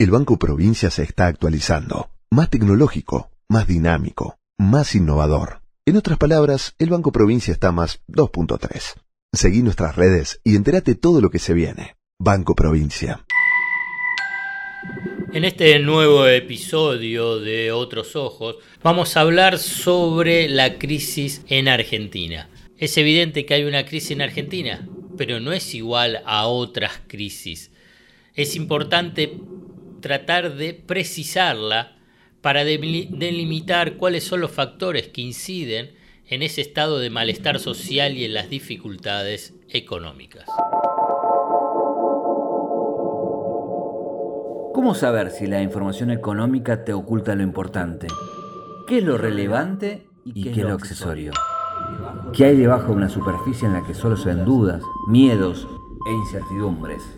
El Banco Provincia se está actualizando, más tecnológico, más dinámico, más innovador. En otras palabras, el Banco Provincia está más 2.3. Seguí nuestras redes y entérate todo lo que se viene. Banco Provincia. En este nuevo episodio de Otros Ojos vamos a hablar sobre la crisis en Argentina. Es evidente que hay una crisis en Argentina, pero no es igual a otras crisis. Es importante tratar de precisarla para delimitar cuáles son los factores que inciden en ese estado de malestar social y en las dificultades económicas. ¿Cómo saber si la información económica te oculta lo importante? ¿Qué es lo relevante y qué, es lo accesorio? ¿Qué hay debajo de una superficie en la que solo se ven dudas, miedos e incertidumbres?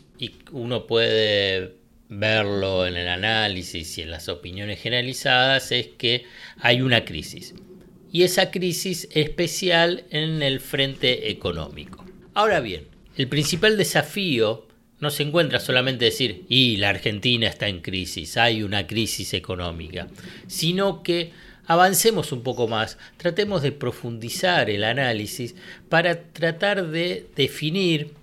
y uno puede verlo en el análisis y en las opiniones generalizadas, es que hay una crisis. Y esa crisis especial en el frente económico. Ahora bien, el principal desafío no se encuentra solamente decir, y la Argentina está en crisis, hay una crisis económica, sino que avancemos un poco más, tratemos de profundizar el análisis para tratar de definir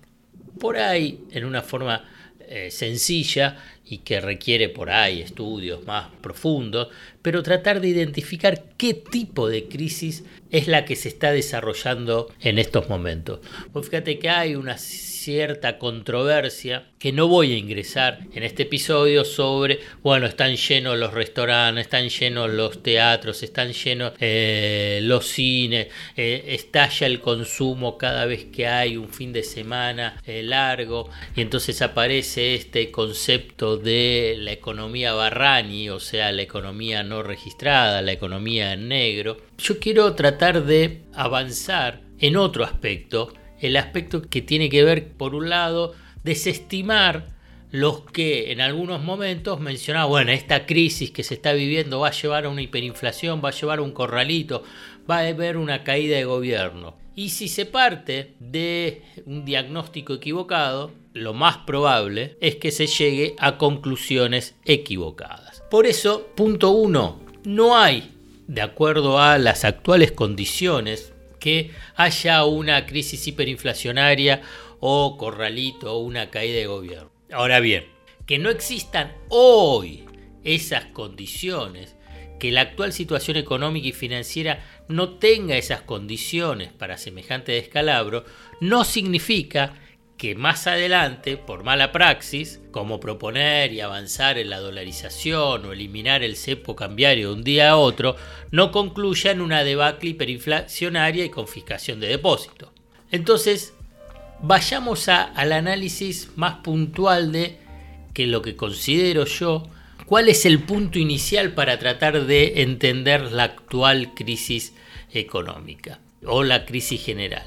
por ahí, en una forma eh, sencilla y que requiere por ahí estudios más profundos, pero tratar de identificar qué tipo de crisis es la que se está desarrollando en estos momentos. Pues fíjate que hay una cierta controversia que no voy a ingresar en este episodio sobre, bueno, están llenos los restaurantes, están llenos los teatros, están llenos eh, los cines, eh, estalla el consumo cada vez que hay un fin de semana largo y entonces aparece este concepto de la economía barrani, o sea, la economía no registrada, la economía en negro. Yo quiero tratar de avanzar en otro aspecto el aspecto que tiene que ver, por un lado, desestimar los que en algunos momentos mencionaban, bueno, esta crisis que se está viviendo va a llevar a una hiperinflación, va a llevar a un corralito, va a haber una caída de gobierno. Y si se parte de un diagnóstico equivocado, lo más probable es que se llegue a conclusiones equivocadas. Por eso, punto uno, no hay, de acuerdo a las actuales condiciones que haya una crisis hiperinflacionaria o corralito o una caída de gobierno. Ahora bien, que no existan hoy esas condiciones, que la actual situación económica y financiera no tenga esas condiciones para semejante descalabro, no significa que más adelante, por mala praxis, como proponer y avanzar en la dolarización o eliminar el cepo cambiario de un día a otro, no concluya en una debacle hiperinflacionaria y confiscación de depósitos. Entonces, vayamos al análisis más puntual de que lo que considero yo, cuál es el punto inicial para tratar de entender la actual crisis económica o la crisis general.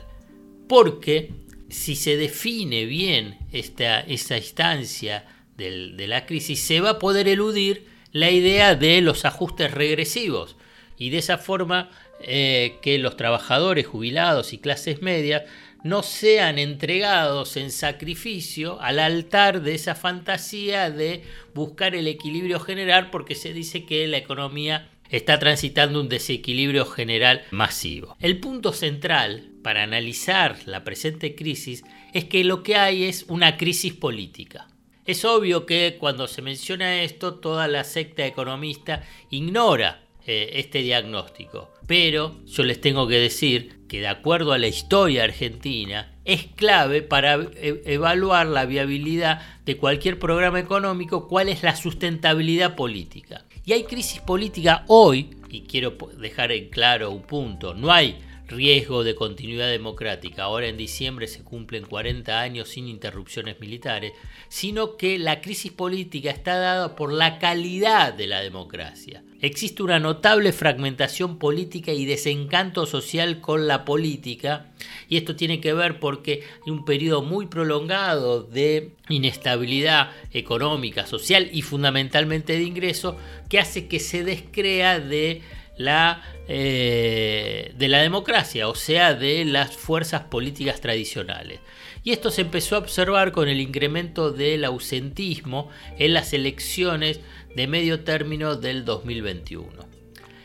Porque si se define bien esta, esa instancia de la crisis, se va a poder eludir la idea de los ajustes regresivos. Y de esa forma eh, que los trabajadores jubilados y clases medias no sean entregados en sacrificio al altar de esa fantasía de buscar el equilibrio general porque se dice que la economía está transitando un desequilibrio general masivo. El punto central para analizar la presente crisis es que lo que hay es una crisis política. Es obvio que cuando se menciona esto, toda la secta economista ignora eh, este diagnóstico. Pero yo les tengo que decir que de acuerdo a la historia argentina, es clave para e, evaluar la viabilidad de cualquier programa económico, cuál es la sustentabilidad política. Y hay crisis política hoy, y quiero dejar en claro un punto, no hay riesgo de continuidad democrática, ahora en diciembre se cumplen 40 años sin interrupciones militares, sino que la crisis política está dada por la calidad de la democracia. Existe una notable fragmentación política y desencanto social con la política, y esto tiene que ver porque hay un periodo muy prolongado de inestabilidad económica, social y fundamentalmente de ingreso que hace que se descrea de la, eh, de la democracia, o sea, de las fuerzas políticas tradicionales. Y esto se empezó a observar con el incremento del ausentismo en las elecciones de medio término del 2021.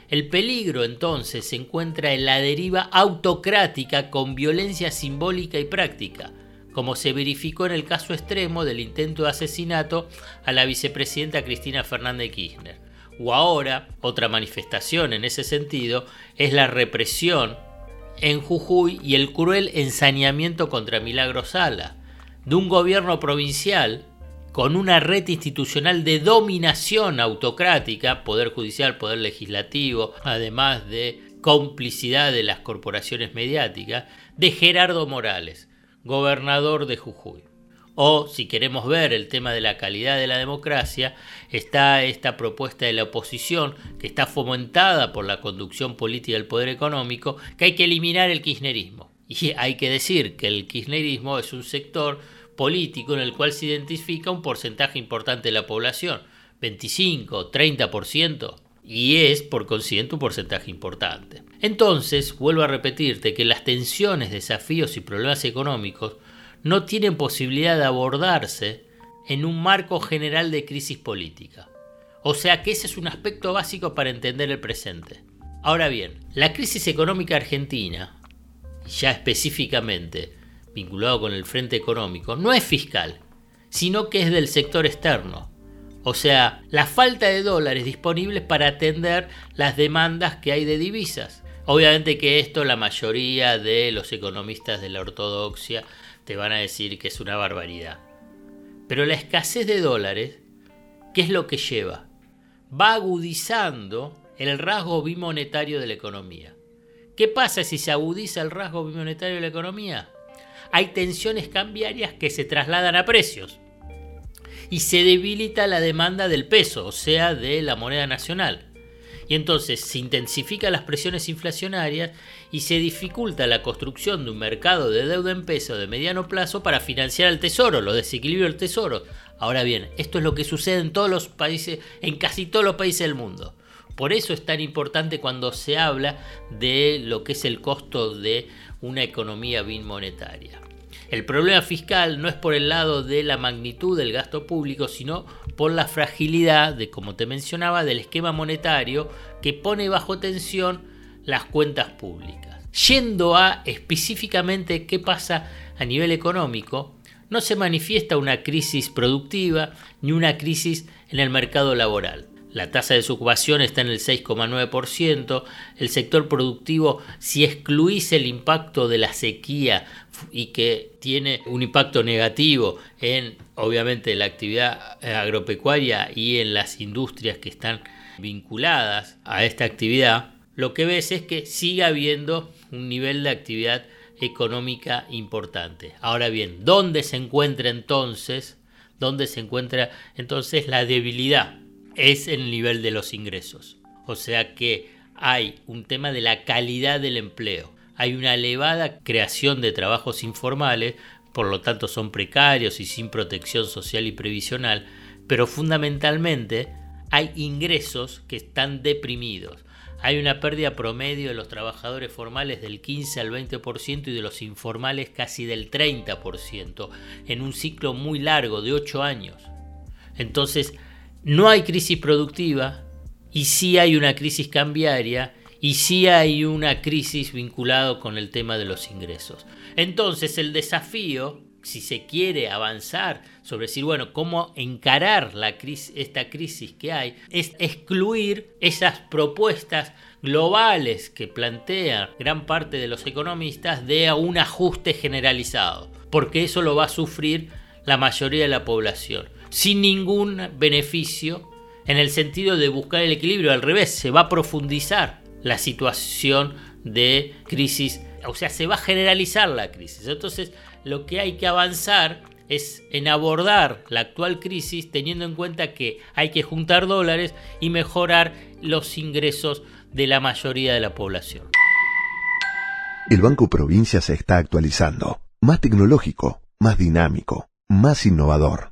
El peligro entonces se encuentra en la deriva autocrática con violencia simbólica y práctica, como se verificó en el caso extremo del intento de asesinato a la vicepresidenta Cristina Fernández Kirchner o ahora, otra manifestación en ese sentido, es la represión en Jujuy y el cruel ensañamiento contra Milagro Sala, de un gobierno provincial con una red institucional de dominación autocrática, poder judicial, poder legislativo, además de complicidad de las corporaciones mediáticas, de Gerardo Morales, gobernador de Jujuy. O si queremos ver el tema de la calidad de la democracia, está esta propuesta de la oposición que está fomentada por la conducción política del poder económico, que hay que eliminar el kirchnerismo. Y hay que decir que el kirchnerismo es un sector político en el cual se identifica un porcentaje importante de la población, 25, 30%, y es por consiguiente un porcentaje importante. Entonces, vuelvo a repetirte que las tensiones, desafíos y problemas económicos no tienen posibilidad de abordarse en un marco general de crisis política. O sea que ese es un aspecto básico para entender el presente. Ahora bien, la crisis económica argentina, ya específicamente vinculado con el frente económico, no es fiscal, sino que es del sector externo. O sea, la falta de dólares disponibles para atender las demandas que hay de divisas. Obviamente que esto la mayoría de los economistas de la ortodoxia te van a decir que es una barbaridad. Pero la escasez de dólares, ¿qué es lo que lleva? Va agudizando el rasgo bimonetario de la economía. ¿Qué pasa si se agudiza el rasgo bimonetario de la economía? Hay tensiones cambiarias que se trasladan a precios y se debilita la demanda del peso, o sea, de la moneda nacional y entonces se intensifican las presiones inflacionarias y se dificulta la construcción de un mercado de deuda en peso de mediano plazo para financiar el tesoro, los desequilibrios del tesoro. Ahora bien, esto es lo que sucede en todos los países, en casi todos los países del mundo. Por eso es tan importante cuando se habla de lo que es el costo de una economía monetaria. El problema fiscal no es por el lado de la magnitud del gasto público, sino por la fragilidad de, como te mencionaba, del esquema monetario que pone bajo tensión las cuentas públicas. Yendo a específicamente qué pasa a nivel económico, no se manifiesta una crisis productiva ni una crisis en el mercado laboral. La tasa de desocupación está en el 6,9%. El sector productivo, si excluís el impacto de la sequía y que tiene un impacto negativo en, obviamente, la actividad agropecuaria y en las industrias que están vinculadas a esta actividad, lo que ves es que sigue habiendo un nivel de actividad económica importante. Ahora bien, ¿dónde se encuentra entonces? ¿Dónde se encuentra entonces la debilidad? Es el nivel de los ingresos. O sea que hay un tema de la calidad del empleo. Hay una elevada creación de trabajos informales, por lo tanto son precarios y sin protección social y previsional, pero fundamentalmente hay ingresos que están deprimidos. Hay una pérdida promedio de los trabajadores formales del 15 al 20% y de los informales casi del 30% en un ciclo muy largo de 8 años. Entonces no hay crisis productiva y sí hay una crisis cambiaria y sí hay una crisis vinculada con el tema de los ingresos. Entonces el desafío, si se quiere avanzar sobre decir, bueno, cómo encarar esta crisis que hay, es excluir esas propuestas globales que plantea gran parte de los economistas de un ajuste generalizado, porque eso lo va a sufrir la mayoría de la población sin ningún beneficio en el sentido de buscar el equilibrio. Al revés, se va a profundizar la situación de crisis, o sea, se va a generalizar la crisis. Entonces, lo que hay que avanzar es en abordar la actual crisis teniendo en cuenta que hay que juntar dólares y mejorar los ingresos de la mayoría de la población. El Banco Provincia se está actualizando, más tecnológico, más dinámico, más innovador.